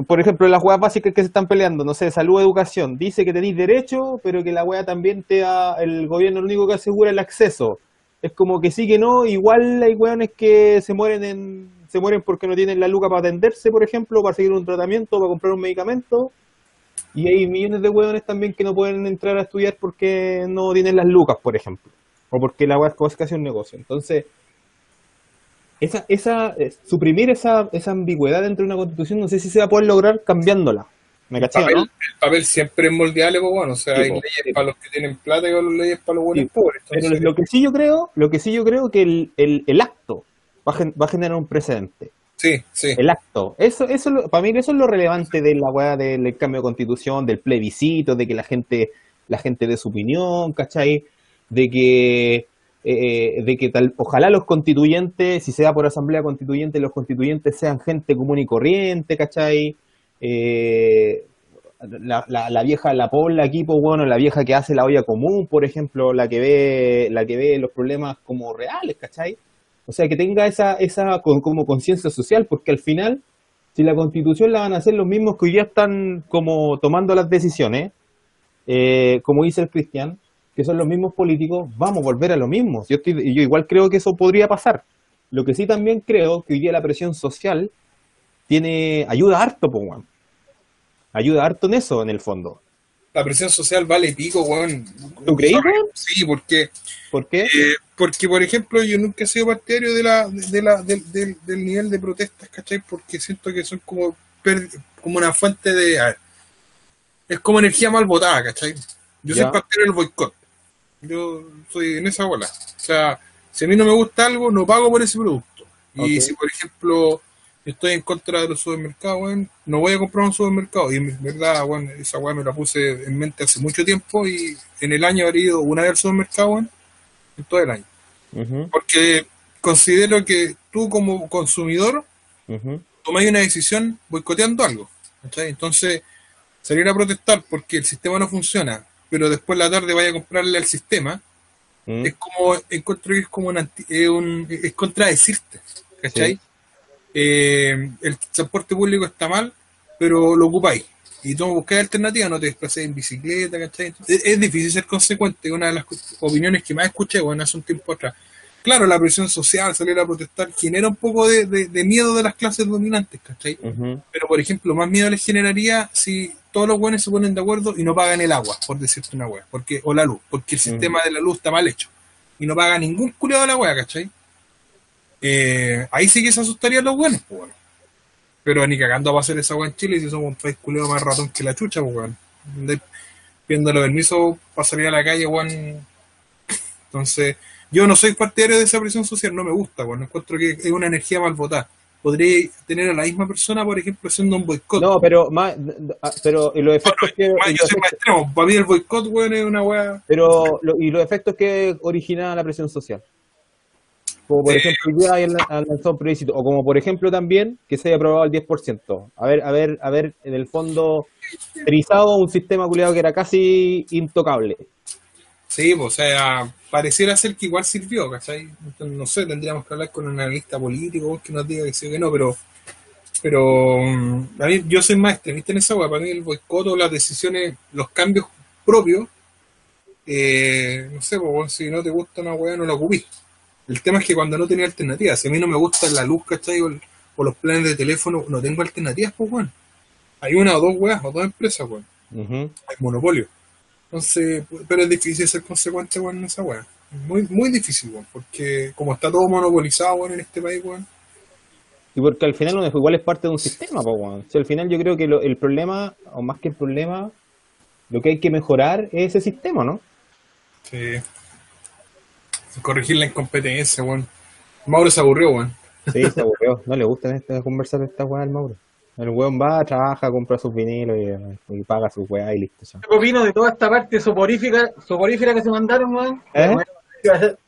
C: por ejemplo, las weas básicas que se están peleando, no sé, salud, educación, dice que tenéis derecho, pero que la weá también te da, el gobierno lo único que asegura el acceso. Es como que sí que no, igual hay weones que se mueren en, se mueren porque no tienen la luca para atenderse, por ejemplo, para seguir un tratamiento, para comprar un medicamento. Y hay millones de weones también que no pueden entrar a estudiar porque no tienen las lucas, por ejemplo. O porque la weá es casi un negocio. Entonces, esa, esa, eh, suprimir esa, esa ambigüedad dentro de una constitución, no sé si se va a poder lograr cambiándola. ¿Me
B: El
C: cachai,
B: papel,
C: no?
B: el papel siempre es moldeable, pues bueno, o sea, hay leyes para los que tienen plata y otras leyes para los buenos pobres.
C: Pero lo que sí yo creo, lo que sí yo creo que el, el, el acto va a, gen- va a generar un precedente.
B: sí, sí.
C: El acto. Eso, eso para mí eso es lo relevante de la weá del cambio de constitución, del plebiscito, de que la gente, la gente dé su opinión, ¿cachai? De que, eh, de que tal, ojalá los constituyentes, si sea por asamblea constituyente, los constituyentes sean gente común y corriente, ¿cachai? Eh, la, la, la vieja, la pobla aquí, pues bueno, la vieja que hace la olla común, por ejemplo, la que ve, la que ve los problemas como reales, ¿cachai? O sea, que tenga esa, esa con- como conciencia social, porque al final, si la constitución la van a hacer los mismos que hoy ya están como tomando las decisiones, eh, como dice el Cristian, que son los mismos políticos, vamos a volver a lo mismo. Yo, estoy, yo igual creo que eso podría pasar. Lo que sí también creo que hoy día la presión social tiene ayuda harto, po, weón. Ayuda harto en eso, en el fondo.
B: La presión social vale pico, weón.
C: ¿Tú crees, weón?
B: Sí, porque,
C: ¿Por qué?
B: eh, porque por ejemplo, yo nunca he sido partidario de la, de la, del, del- del nivel de protestas, ¿cachai? Porque siento que son como, como una fuente de. a ver, es como energía mal botada, ¿cachai? Yo
C: Ya.
B: soy partidario del boicot. Yo soy en esa bola. O sea, si a mí no me gusta algo, no pago por ese producto. Y si, por ejemplo, estoy en contra de los supermercados, weón, no voy a comprar un supermercado. Y en verdad, weón, esa weá me la puse en mente hace mucho tiempo y en el año habré ido una vez al supermercado, weón, en todo el año. Porque considero que tú como consumidor
C: ujú.
B: tomáis una decisión boicoteando algo. ¿cachai? Entonces, salir a protestar porque el sistema no funciona, pero después la tarde vaya a comprarle al sistema,
C: Mm.
B: es como, encuentro que es como un, anti- es un- es contradecirte, ¿cachai?
C: Sí.
B: Eh, el transporte público está mal, pero lo ocupáis. Y tú buscáis alternativas, no te desplazáis en bicicleta, ¿cachai? Entonces, es, difícil ser consecuente, una de las opiniones que más escuché, bueno, hace un tiempo atrás. Claro, la presión social, salir a protestar, genera un poco de, de- de miedo de las clases dominantes, ¿cachai?
C: Ujú.
B: Pero, por ejemplo, más miedo les generaría si todos los buenos se ponen de acuerdo y no pagan el agua, por decirte una wea, porque, o la luz, porque el sistema de la luz está mal hecho. Y no paga ningún culiado de la wea, ¿cachai? Eh, ahí sí que se asustarían los buenos, pues bueno. Pero ni cagando va a hacer esa wea en Chile si somos un país culiado más ratón que la chucha, pues weón. Andai Pidiendo los permisos para salir a la calle, weón. Entonces, yo no soy partidario de esa presión social, no me gusta, weón. Encuentro que es una energía mal votada. Podría tener a la misma persona, por ejemplo, haciendo un boicot.
C: No, pero más, ah, pero y los efectos que
B: yo soy más extremo. Para mí el boicot, weón, es una weá.
C: pero lo- y los efectos que origina la presión social. Como por ejemplo, hoy día hayan han lanzado un plebiscito, o como por ejemplo también que se haya aprobado el 10%. A ver, a ver, a ver, en el fondo, trizado un sistema culiado que era casi intocable.
B: Sí, pues, o sea, pareciera ser que igual sirvió, ¿cachai? Entonces, no sé, tendríamos que hablar con un analista político que nos diga que sí o que no, pero. Pero mm, a mí, yo soy más extremista en esa weá. Para mí el boicot o las decisiones, los cambios propios, eh, no sé, pues, si no te gusta una weá, no la ocupís. El tema es que cuando no tenía alternativas, si a mí no me gusta la luz, ¿cachai? O, o los planes de teléfono, no tengo alternativas, pues, weón. Hay una o dos weas o dos empresas, weón. Hay monopolio. Entonces, pero es difícil ser consecuente, weón, en esa weá. Muy, muy difícil, weón, porque como está todo monopolizado, weón, en este país, weón.
C: Y porque al final uno igual es parte de un sistema, po, weón. Si al final yo creo que lo- el problema, o más que el problema, lo que hay que mejorar es ese sistema, ¿no?
B: Sí. Corregir la incompetencia, weón. Mauro se aburrió, weón.
C: Sí, se aburrió. No le gusta esta, conversar de esta weá al Mauro. El weón va, trabaja, compra sus vinilos y, y paga sus weá y listo. ya.
A: ¿Qué opino de toda esta parte soporífica, soporífera que se mandaron, weón?
C: ¿Eh?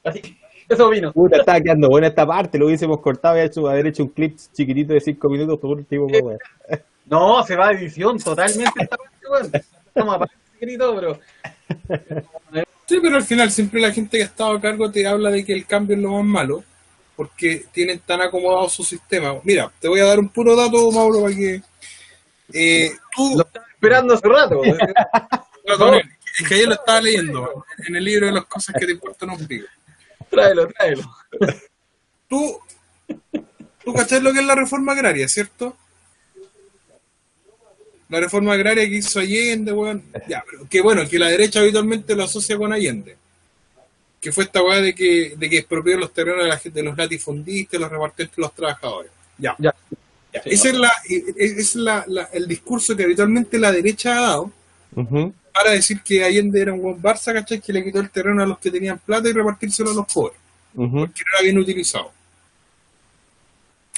A: Así, eso opino.
C: Puta, estaba quedando buena esta parte, lo hubiésemos cortado y hecho, haber hecho un clip chiquitito de 5 minutos por último, pues, weón.
A: No, se va a edición totalmente esta parte, weón. Estamos aparte y todo, pero
B: Sí, pero al final siempre la gente que ha estado a cargo te habla de que el cambio es lo más malo, porque tienen tan acomodado su sistema. Mira, te voy a dar un puro dato, Mauro, para que... Eh, tú,
A: lo estaba esperando hace rato.
B: No, es que ayer lo estaba leyendo en el libro de las cosas que te importan un pico.
A: tráelo, tráelo.
B: Tú, tú cachás lo que es la reforma agraria, ¿cierto? La reforma agraria que hizo Allende, weón. Ya, pero que bueno, que la derecha habitualmente lo asocia con Allende. Que fue esta weá de que, de que expropió los terrenos de, la de los latifundistas, los repartientes, los trabajadores. Ya.
A: Ya.
B: Ya, Ese es, la, es es la- la- el discurso que habitualmente la derecha ha dado para decir que Allende era un buen Barça, ¿cachai? Que le quitó el terreno a los que tenían plata y repartírselo a los pobres, porque no era bien utilizado.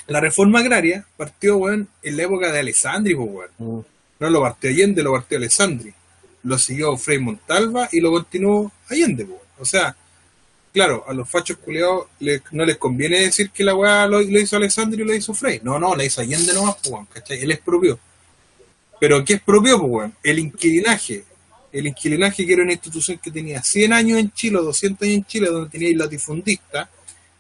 B: La reforma agraria partió, weón, en la época de Alessandri, pues, weón.
C: Mm.
B: No lo partió Allende, lo partió Alessandri. Lo siguió Frei Montalva y lo continuó Allende, weón. O sea, claro, a los fachos culeados le- no les conviene decir que la weá lo, hizo Alessandri y lo hizo Frei. No, no, la hizo Allende nomás, weón, ¿cachai? Él es propio. Pero ¿qué es propio, pues, weón? El inquilinaje. El inquilinaje que era una institución que tenía 100 años en Chile, o 200 años en Chile, donde tenía latifundistas,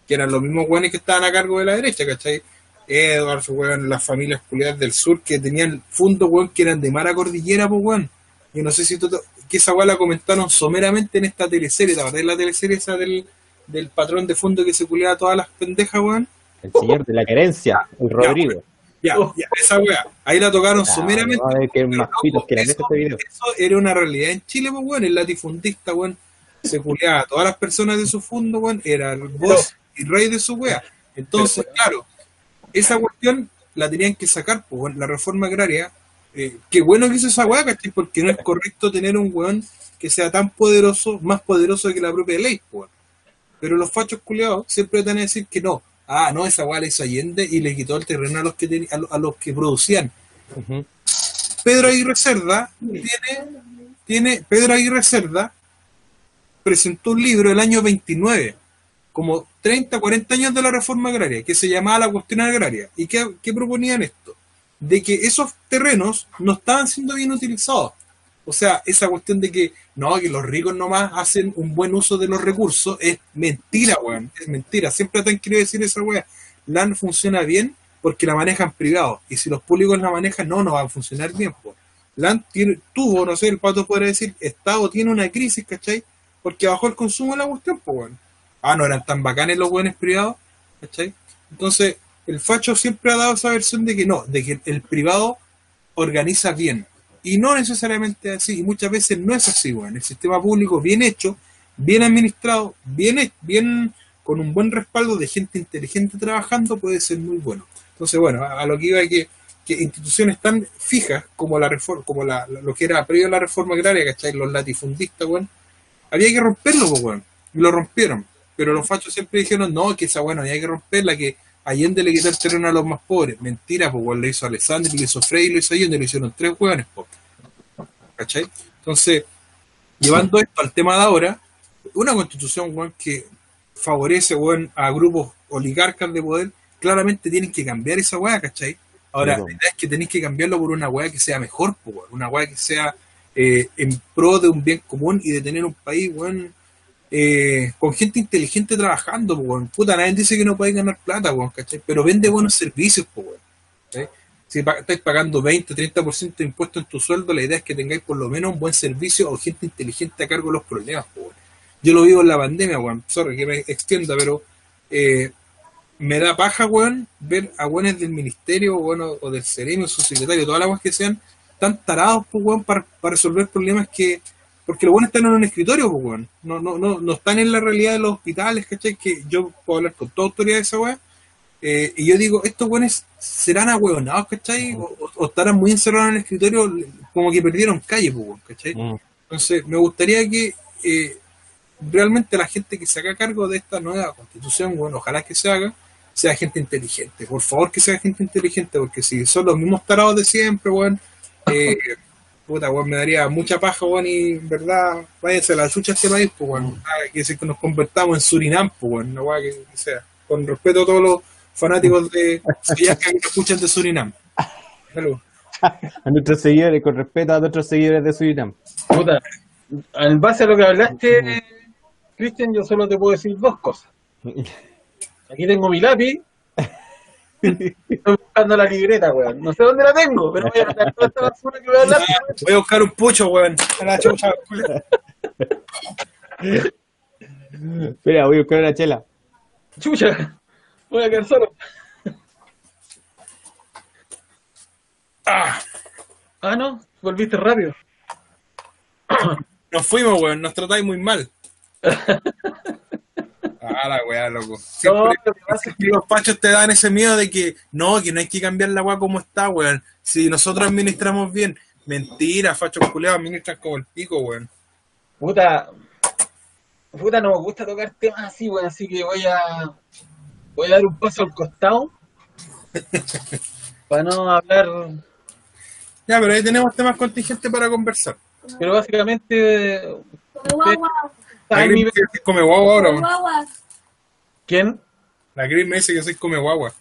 B: que eran los mismos weones que estaban a cargo de la derecha, ¿cachai? Edwards, weón, las familias culiadas del sur que tenían fundos, weón, que eran de mara cordillera, pues, weón. Yo no sé si tú, te- que esa weá la comentaron someramente en esta teleserie, ¿te acordás de la teleserie esa del, del patrón de fondo que se culeaba a todas las pendejas, weón?
C: El señor de la querencia, el Rodrigo.
B: Ya, ya, esa weá, ahí la tocaron
C: Ah,
B: someramente. Pero,
C: más pitos que la
B: eso,
C: este video.
B: eso era una realidad en Chile, pues, weón. El latifundista, weón, se culeaba a todas las personas de su fondo, weón. Era el voz y rey de su weá. Entonces, claro, esa cuestión la tenían que sacar, pues, la reforma agraria. Eh, qué bueno que hizo esa weá, ¿cachai? Porque no es correcto tener un weón que sea tan poderoso, más poderoso que la propia ley, pues. Pero los fachos culiados siempre te van a decir que no. Ah, no, esa weá la hizo Allende y le quitó el terreno a los que, teni- a lo- a los que producían. Pedro Aguirre Cerda tiene, tiene Pedro Aguirre Cerda presentó un libro el año 29, como 30, 40 años de la reforma agraria, que se llamaba La cuestión agraria. ¿Y qué, qué proponían esto? De que esos terrenos no estaban siendo bien utilizados. O sea, esa cuestión de que no, que los ricos nomás hacen un buen uso de los recursos es mentira, weón. Es mentira. Siempre te han querido decir esa weá. LAN funciona bien porque la manejan privados. Y si los públicos la manejan, no, no va a funcionar bien. po. LAN tiene, tuvo, no sé, el pato podría decir, Estado tiene una crisis, ¿cachai? Porque bajó el consumo de la cuestión, pues, weón. Ah, no eran tan bacanes los buenos privados, ¿cachai? Entonces, el facho siempre ha dado esa versión de que no, de que el privado organiza bien. Y no necesariamente así, y muchas veces no es así, weón. El sistema público bien hecho, bien administrado, bien, bien con un buen respaldo de gente inteligente trabajando puede ser muy bueno. Entonces, bueno, a, lo que iba que, que instituciones tan fijas como la reforma, como la, lo que era previo a la reforma agraria, ¿cachai? Los latifundistas, weón, había que romperlo, pues, weón. Y lo rompieron. Pero los fachos siempre dijeron, no, que esa, bueno, hay que romperla, que Allende le quitó el terreno a los más pobres. Mentira, pues, weón, le hizo Alessandro, le hizo Frey, le hizo Allende, le hicieron tres pues. ¿Cachai? Entonces, llevando esto al tema de ahora, una constitución, weón, que favorece, weón, a grupos oligarcas de poder, claramente tienen que cambiar esa weá, ¿cachai? Ahora,
C: Sí,
B: la idea es que tenéis que cambiarlo por una weá que sea mejor, po, weón. una weá que sea eh, en pro de un bien común y de tener un país, weón, eh, con gente inteligente trabajando, weón. Puta, nadie dice que no podéis ganar plata, weón, ¿cachai? Pero vende buenos servicios. ¿cachai? Si estáis pagando 20, 30% de impuestos en tu sueldo, la idea es que tengáis por lo menos un buen servicio o gente inteligente a cargo de los problemas, weón. Yo lo vivo en la pandemia, weón. Sorry que me extienda, pero eh, me da paja, weón, ver a weones del ministerio, weón, o, del sereno, su secretario, todas las weas que sean tan tarados, pues, weón, para resolver problemas que. Porque los weones están en un escritorio, pues, weón. No, no, no, no están en la realidad de los hospitales, ¿cachai? Que yo puedo hablar con toda autoridad de esa wea. Eh, y yo digo, estos weones serán ahueonados, ¿cachai? O, o- o estarán muy encerrados en el escritorio, como que perdieron calle, pues, weón, ¿cachai?
C: Mm.
B: Entonces, me gustaría que eh, realmente la gente que se haga cargo de esta nueva constitución, bueno, ojalá que se haga, sea gente inteligente. Por favor, que sea gente inteligente, porque si son los mismos tarados de siempre, weón, eh, puta, weón, me daría mucha paja, weón, y en verdad, váyanse a la chucha este país, pues, weón. Ah, que si nos convertamos en Surinam, pues, weón, una weá que, que sea. Con respeto a todos los fanáticos de que escuchan de Surinam. Salud.
C: A nuestros seguidores, con respeto a nuestros seguidores de Surinam.
A: Puta, en base a lo que hablaste, Cristian, yo solo te puedo decir dos cosas. Aquí tengo mi lápiz. Estoy buscando la libreta, weón. No sé dónde la tengo, pero voy a anotar toda esta basura que voy a hablar.
B: Voy a buscar un pucho, weón. A la chucha.
C: Espera, voy a buscar una chela.
A: Chucha, voy a quedar solo.
B: Ah.
A: Ah, no, volviste rápido.
B: Nos fuimos, weón, nos tratáis muy mal. Ah, la weá, loco. Siempre
A: No, lo que pasa es
B: que los pachos te dan ese miedo de que no, que no hay que cambiar la weá como está, weón. Si nosotros administramos bien, mentira, fachos culeados administran como el pico, weón.
A: Puta, puta, no me gusta tocar temas así, weón, así que voy a voy a dar un paso al costado para no hablar,
B: Ya, pero ahí tenemos temas contingentes para conversar.
A: pero básicamente
B: La
A: ¿saben
B: Gris
A: mi-
B: me dice que come guagua ahora, weón.
E: guagua.
A: ¿Quién?
B: La Gris me dice que soy come guagua.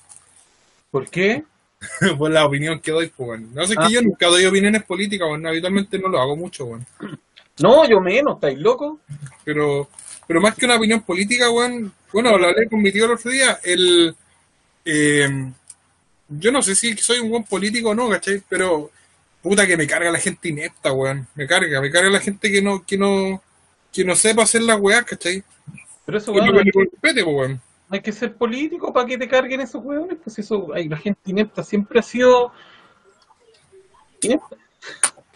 A: ¿Por qué?
B: Por la opinión que doy, pues, weón. No sé
A: Ah.
B: que yo nunca doy opiniones políticas, weón. Habitualmente no lo hago mucho, weón.
A: No, yo menos, ¿estáis locos?
B: pero pero más que una opinión política, weón, bueno, lo hablé con mi tío el otro día, el eh, yo no sé si soy un buen político o no, ¿cachai? Pero Puta que me carga la gente inepta, weón. Me carga, me carga la gente que no, que no, que no sepa hacer las weas, ¿cachai?
A: Pero eso,
B: no
A: weón, hay, que-
B: compete, po, weón.
A: hay que ser político para que te carguen esos weones. Pues eso, hay, la gente inepta siempre ha sido inepta.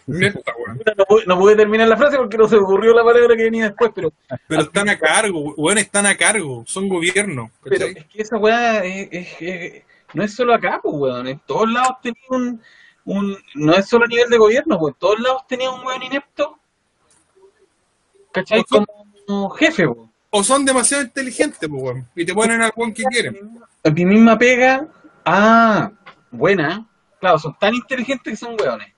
B: Inepta, weón.
A: No, pude- no pude terminar la frase porque no se me ocurrió la palabra que venía después, pero,
B: Pero están a cargo, weón, están a cargo. Son gobierno,
A: pero es que esa weá es, es- es- no es solo acá, pues weón. En todos lados tenía un, un. No es solo a nivel de gobierno, pues en todos lados tenía un weón inepto. ¿Cachai?
B: Ojo.
A: Como jefe.
B: O son demasiado inteligentes, po, weón. Y te ponen al weón que quieren.
A: A mi misma pega. Ah, buena. Claro, son tan inteligentes que son weones.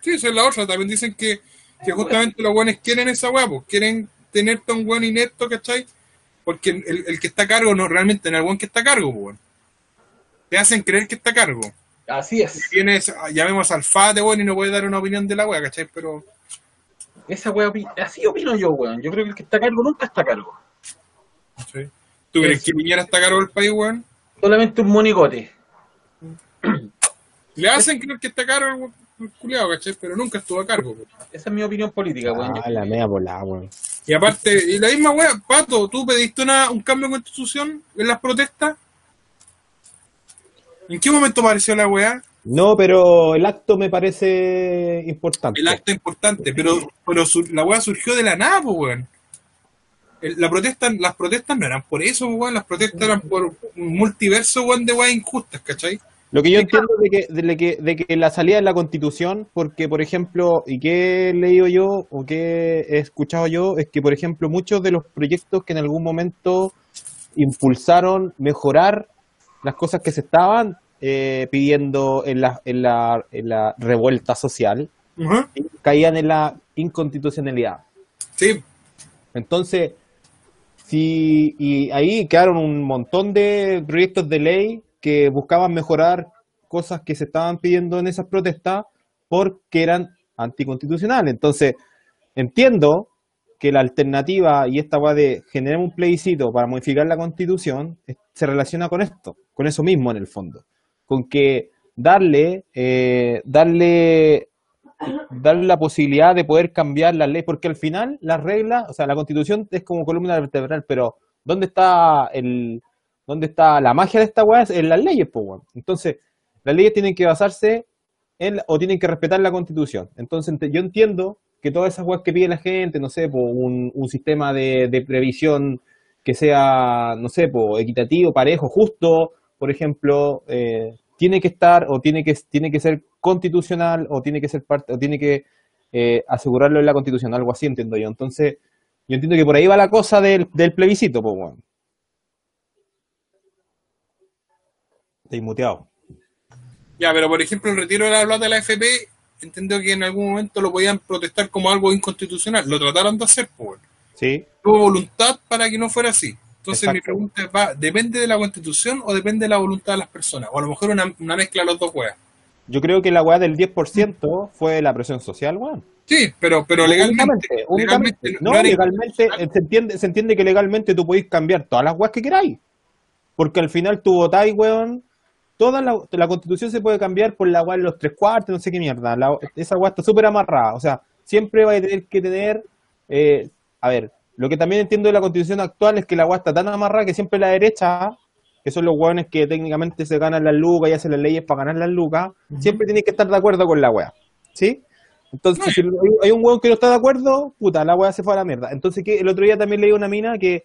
B: Sí, esa es la otra. También dicen que, que justamente los weones quieren esa weá, pues. Quieren tenerte a un weón inepto, ¿cachai? Porque el, el que está a cargo no realmente no es el weón que está a cargo, pues, weón. Te hacen creer que está a cargo.
A: Así es.
B: Tienes, llamemos al FATE, weón, y no puede dar una opinión de la weá, ¿cachai? Pero,
A: Esa weá, opi- así opino yo, weón. Yo creo que el que está a cargo nunca está a cargo.
B: ¿cachai? ¿Tú crees que Piñera está a cargo del país, weón?
A: Solamente un monigote.
B: Le hacen creer que está a cargo el culiao, ¿cachai? Pero nunca estuvo a cargo, weón.
A: Esa es mi opinión política, weón.
C: Ah, la media volada, weón.
B: Y aparte, y la misma weá, Pato, ¿tú pediste una, un cambio de constitución en las protestas? ¿En qué momento apareció la weá?
C: No, pero el acto me parece importante.
B: El acto importante, pero, pero su- la weá surgió de la nada, pues weón. La protesta, las protestas no eran por eso, pues, weón, las protestas eran por un multiverso, weón, de weas injustas, ¿cachai?
C: Lo que yo entiendo de que, de que, de que la salida de la constitución, porque por ejemplo, y que he leído yo o que he escuchado yo, es que por ejemplo muchos de los proyectos que en algún momento impulsaron mejorar las cosas que se estaban eh, pidiendo en la, en, la, en la revuelta social, caían en la inconstitucionalidad.
B: Sí,
C: Entonces, sí, y ahí quedaron un montón de proyectos de ley que buscaban mejorar cosas que se estaban pidiendo en esas protestas porque eran anticonstitucionales. Entonces, entiendo que la alternativa y esta va de generar un plebiscito para modificar la constitución se relaciona con esto, con eso mismo en el fondo, con que darle, eh, darle darle la posibilidad de poder cambiar las leyes, porque al final las reglas, o sea, la constitución es como columna vertebral, pero ¿dónde está el dónde está la magia de esta weá? En las leyes, pues, weón. Entonces, las leyes tienen que basarse en, la- o tienen que respetar la constitución. Entonces, yo entiendo que todas esas weas que pide la gente, no sé, por un, un sistema de, de previsión que sea, no sé, po, equitativo, parejo, justo, por ejemplo, eh, tiene que estar o tiene que, tiene que ser constitucional o tiene que ser parte, o tiene que eh, asegurarlo en la constitución, algo así entiendo yo. Entonces, yo entiendo que por ahí va la cosa del, del plebiscito, pues, bueno. Estoy muteado.
B: ya, pero por ejemplo, el retiro de la plata de la FP, entendió que en algún momento lo podían protestar como algo inconstitucional. Lo trataron de hacer, pues.
C: ¿Sí?
B: Hubo voluntad para que no fuera así. Entonces mi pregunta es, ¿va, ¿depende de la constitución o depende de la voluntad de las personas? O a lo mejor una, una mezcla de los dos weas.
C: Yo creo que la weá del 10% fue la presión social, weón.
B: Sí, pero, pero legalmente,
C: Únicamente, únicamente.
B: legalmente
C: No, legalmente, eh, se entiende, se entiende que legalmente tú podés cambiar todas las weas que queráis. Porque al final tú votáis, weón. Toda la, la constitución se puede cambiar por la weá de los tres cuartos, no sé qué mierda. La- esa weá está súper amarrada. O sea, siempre va a tener que tener. eh, a ver, lo que también entiendo de la constitución actual es que la weá está tan amarrada que siempre la derecha, que son los weones que técnicamente se ganan las lucas y hacen las leyes para ganar las lucas, siempre tienen que estar de acuerdo con la weá. ¿Sí? Entonces, si hay un weón que no está de acuerdo, puta, la weá se fue a la mierda. Entonces, que el otro día también leí una mina que,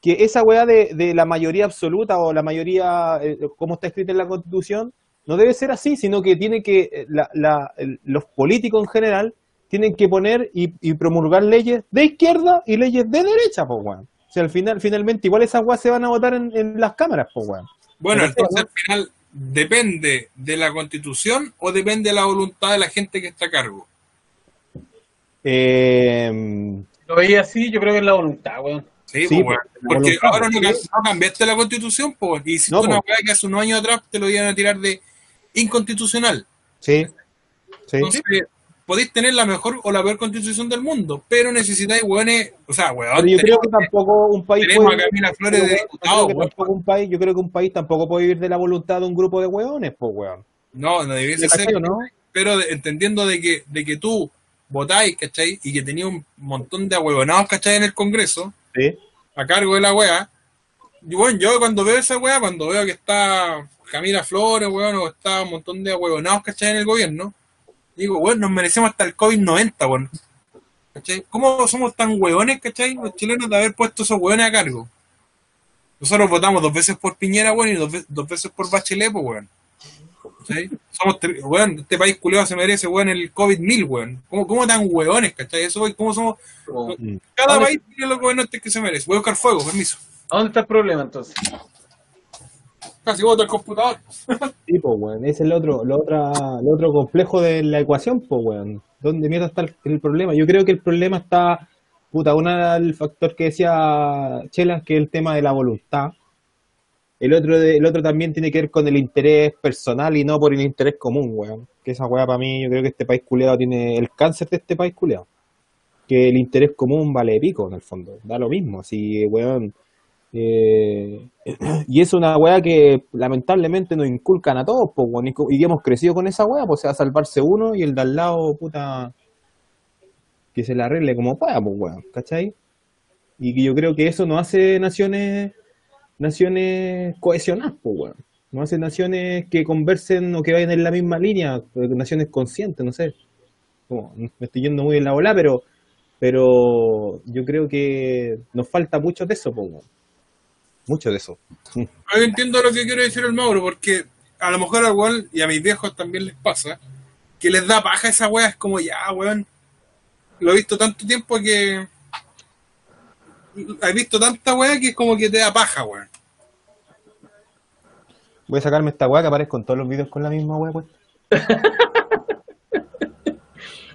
C: que esa weá de, de la mayoría absoluta o la mayoría, eh, como está escrita en la Constitución, no debe ser así, sino que tiene que, eh, la, la- el- los políticos en general tienen que poner y, y promulgar leyes de izquierda y leyes de derecha, pues weón. O sea, al final, finalmente, igual esas weas se van a votar en, en las cámaras, pues weón.
B: Bueno, entonces al final, ¿depende de la constitución o depende de la voluntad de la gente que está a cargo?
C: Eh,
A: Lo veía así, yo creo que es la voluntad, weón.
B: Sí,
C: Sí,
B: pues, porque
C: voluntad,
B: ahora no, no cambiaste la constitución, pues, y hiciste
C: No,
B: una weá que hace unos años atrás te lo iban a tirar de inconstitucional.
C: sí, sí.
B: Entonces, podéis tener la mejor o la peor constitución del mundo, pero necesitáis weones, o sea,
C: Pero yo creo que tampoco un país
B: tenemos
C: puede
B: a Camila Flores de diputado,
C: creo que
B: weón.
C: tampoco un país, yo creo que un país tampoco puede vivir de la voluntad de un grupo de hueones, pues weón.
B: No, no debiese
C: ¿Me
B: ser.
C: no?
B: pero de- entendiendo de que, de que tú votáis, ¿cachai? Y que tenía un montón de ahuevonados, ¿cachai? En el Congreso,
C: Sí.
B: a cargo de la wea. Y bueno, yo cuando veo esa wea, cuando veo que está Camila Flores, weón, o está un montón de ahuevonados, ¿cachai? En el gobierno, digo, bueno, nos merecemos hasta el COVID-90, weón. ¿Cachai? ¿Cómo somos tan hueones, cachai? Los chilenos de haber puesto esos hueones a cargo. Nosotros votamos dos veces por Piñera, weón, y dos, ve- dos veces por Bachelet, pues, weón. ¿Cachai? Somos, weón, este país culiado se merece, weón, el COVID-1000, weón. ¿Cómo, ¿Cómo tan hueones, cachai? Eso, weón, ¿cómo somos?
A: Como,
B: Cada país tiene los gobernantes que se merece. Voy a buscar fuego, permiso.
A: ¿A dónde está el problema entonces?
B: Casi voto el computador.
C: Sí, pues, weón. Ese es el otro, lo otro complejo de la ecuación, pues, weón. ¿Dónde mierda está el, problema? Yo creo que el problema está, puta, una el factor que decía Chela, que es el tema de la voluntad. El otro, el otro también tiene que ver con el interés personal y no por el interés común, weón. Que esa weá para mí, yo creo que este país culeado tiene el cáncer de este país culeado. Que el interés común vale pico, en el fondo. Da lo mismo, así, weón. Eh, y es una weá que lamentablemente nos inculcan a todos, pues, weón, y hemos crecido con esa weá, pues se va a salvarse uno y el de al lado, puta, que se la arregle como pueda, pues, weón, ¿cachai? Y yo creo que eso no hace naciones, naciones cohesionadas, pues, weón. No hace naciones que conversen o que vayan en la misma línea, eh, naciones conscientes, no sé. Como, me estoy yendo muy en la bola, pero, pero yo creo que nos falta mucho de eso, pues. Mucho de eso.
B: Yo entiendo lo que quiere decir el Mauro, porque a lo mejor a igual, y a mis viejos también les pasa, que les da paja esa weá, es como ya, weón. Lo he visto tanto tiempo que. He visto tanta weá que es como que te da paja, weón.
C: Voy a sacarme esta weá que aparezco en todos los videos con la misma weá, pues.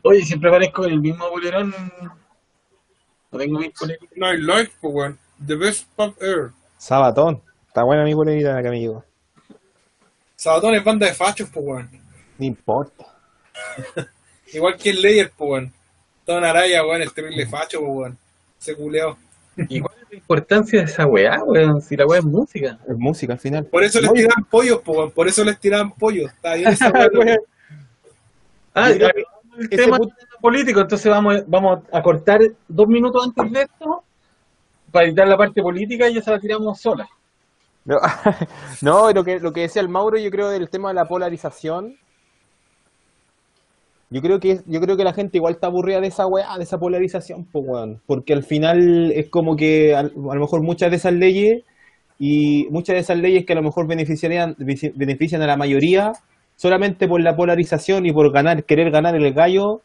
A: Oye, siempre parezco en el mismo bolerón. No tengo político.
B: Night Life, pues, weón. The best pop ever.
C: Sabatón. Está buena mi bolerita que me llegó.
B: Sabatón es banda de fachos, pues, weón.
C: No importa.
B: Igual que el Layer, pues, weón. Don Araya, weón, el terrible facho, pues, weón. Se culeó.
A: ¿Y cuál es la importancia de esa weá, weón? Si la weá es música.
C: Es música al final.
B: Por eso les
C: Oye,
B: tiraban pollos, pues, weón. Por eso les tiraban pollos. Está bien esa weá.
C: weón.
A: Ah, el tema
C: put-
A: político, entonces vamos, vamos a cortar dos minutos antes de esto para editar la parte política y ya se la tiramos sola.
C: No, no, lo que, lo que decía el Mauro, yo creo del tema de la polarización. Yo creo que yo creo que la gente igual está aburrida de esa weá, de esa polarización, weón. Porque al final es como que a, lo mejor muchas de esas leyes y muchas de esas leyes que a lo mejor beneficiarían, benefici- benefician a la mayoría, solamente por la polarización y por ganar, querer ganar el gallo,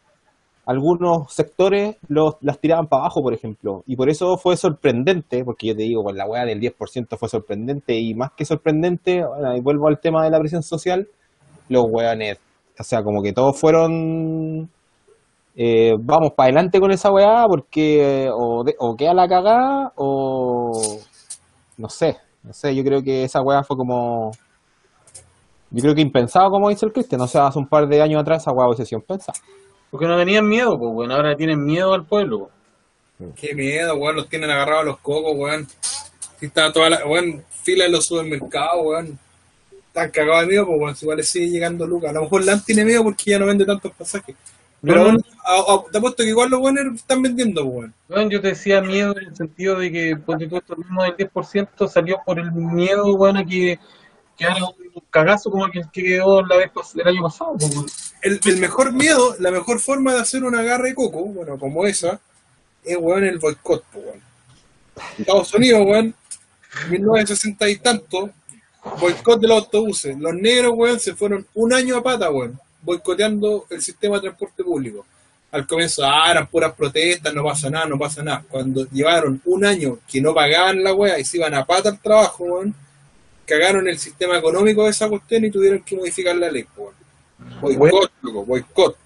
C: algunos sectores los, las tiraban para abajo, por ejemplo. Y por eso fue sorprendente, porque yo te digo, pues la weá del 10% fue sorprendente y más que sorprendente, y vuelvo al tema de la presión social, los weones, o sea, como que todos fueron, eh, vamos para adelante con esa weá, porque o, de- o queda la cagada o no sé, no sé, yo creo que esa weá fue como... Yo creo que impensado, como dice el Cristian. O sea, hace un par de años atrás esa weá hubiese sido impensada.
A: Porque no tenían miedo, pues bueno, ahora tienen miedo al pueblo. pues.
B: Qué miedo, weón, los tienen agarrados a los cocos, weón. Si está toda la, weón, fila en los supermercados, weón. Están cagados de miedo, pues, weón, si igual le sigue llegando Lucas. A lo mejor LAN tiene miedo porque ya no vende tantos pasajes. Pero
A: No, no.
B: weón, a- a- te apuesto que igual los weones están vendiendo, pues, weón.
A: Weón, yo te decía miedo en el sentido de que ponte tú esto mismo del 10% salió por el miedo, weón, a que quedara un cagazo como el que que quedó la vez el año pasado, pues, weón.
B: El, mejor miedo, la mejor forma de hacer una garra de coco, bueno, como esa, es, weón, el boicot, weón. Estados Unidos, weón, 1960 y tanto, boicot de los autobuses. Los negros, weón, se fueron un año a pata, weón, boicoteando el sistema de transporte público. Al comienzo, ah, eran puras protestas, no pasa nada, no pasa nada. Cuando llevaron un año que no pagaban la weá y se iban a pata al trabajo, weón, cagaron el sistema económico de esa cuestión y tuvieron que modificar la ley, weón. Boicot, loco, boicot.